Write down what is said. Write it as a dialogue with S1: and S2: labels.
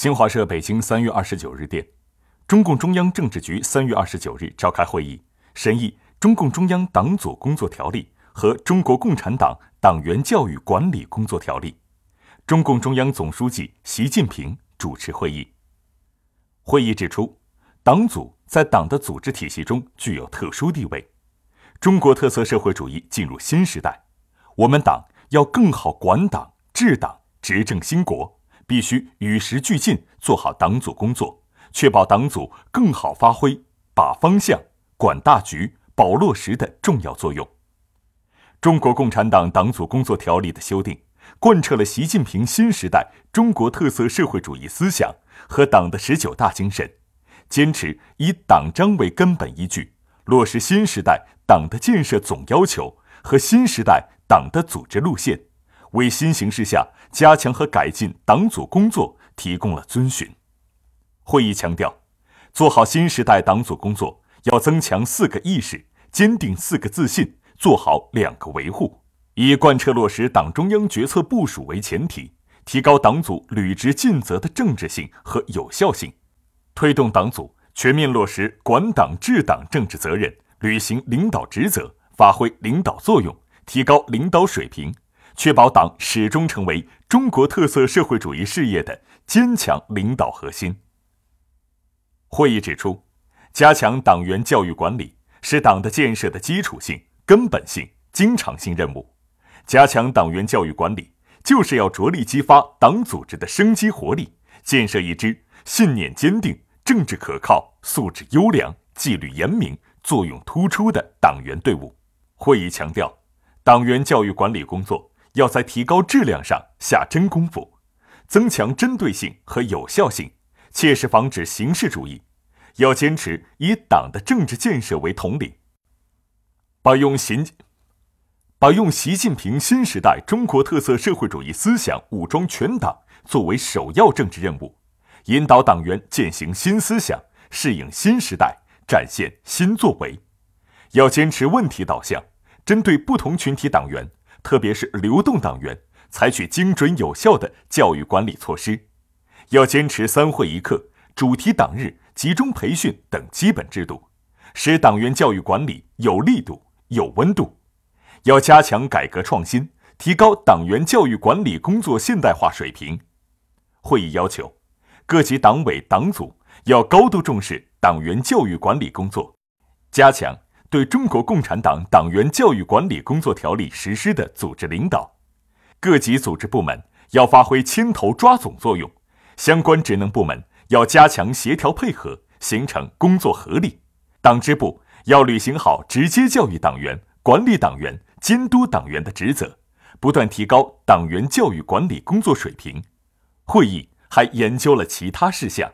S1: 新华社北京三月二十九日电，中共中央政治局三月二十九日召开会议，审议《中共中央党组工作条例》和《中国共产党党员教育管理工作条例》。中共中央总书记习近平主持会议。会议指出，党组在党的组织体系中具有特殊地位。中国特色社会主义进入新时代，我们党要更好管党、治党、执政兴国。必须与时俱进，做好党组工作，确保党组更好发挥把方向、管大局、保落实的重要作用。中国共产党党组工作条例的修订，贯彻了习近平新时代中国特色社会主义思想和党的十九大精神，坚持以党章为根本依据，落实新时代党的建设总要求和新时代党的组织路线。为新形势下加强和改进党组工作提供了遵循。会议强调，做好新时代党组工作，要增强四个意识，坚定四个自信，做好两个维护，以贯彻落实党中央决策部署为前提，提高党组履职尽责的政治性和有效性，推动党组全面落实管党治党政治责任，履行领导职责，发挥领导作用，提高领导水平。确保党始终成为中国特色社会主义事业的坚强领导核心。会议指出，加强党员教育管理是党的建设的基础性、根本性、经常性任务。加强党员教育管理，就是要着力激发党组织的生机活力，建设一支信念坚定、政治可靠、素质优良、纪律严明、作用突出的党员队伍。会议强调，党员教育管理工作。要在提高质量上下真功夫，增强针对性和有效性，切实防止形式主义。要坚持以党的政治建设为统领，把用习把用习近平新时代中国特色社会主义思想武装全党作为首要政治任务，引导党员践行新思想，适应新时代，展现新作为。要坚持问题导向，针对不同群体党员。特别是流动党员，采取精准有效的教育管理措施，要坚持三会一课、主题党日、集中培训等基本制度，使党员教育管理有力度、有温度。要加强改革创新，提高党员教育管理工作现代化水平。会议要求，各级党委党组要高度重视党员教育管理工作，加强。对中国共产党党员教育管理工作条例实施的组织领导，各级组织部门要发挥牵头抓总作用，相关职能部门要加强协调配合，形成工作合力。党支部要履行好直接教育党员、管理党员、监督党员的职责，不断提高党员教育管理工作水平。会议还研究了其他事项。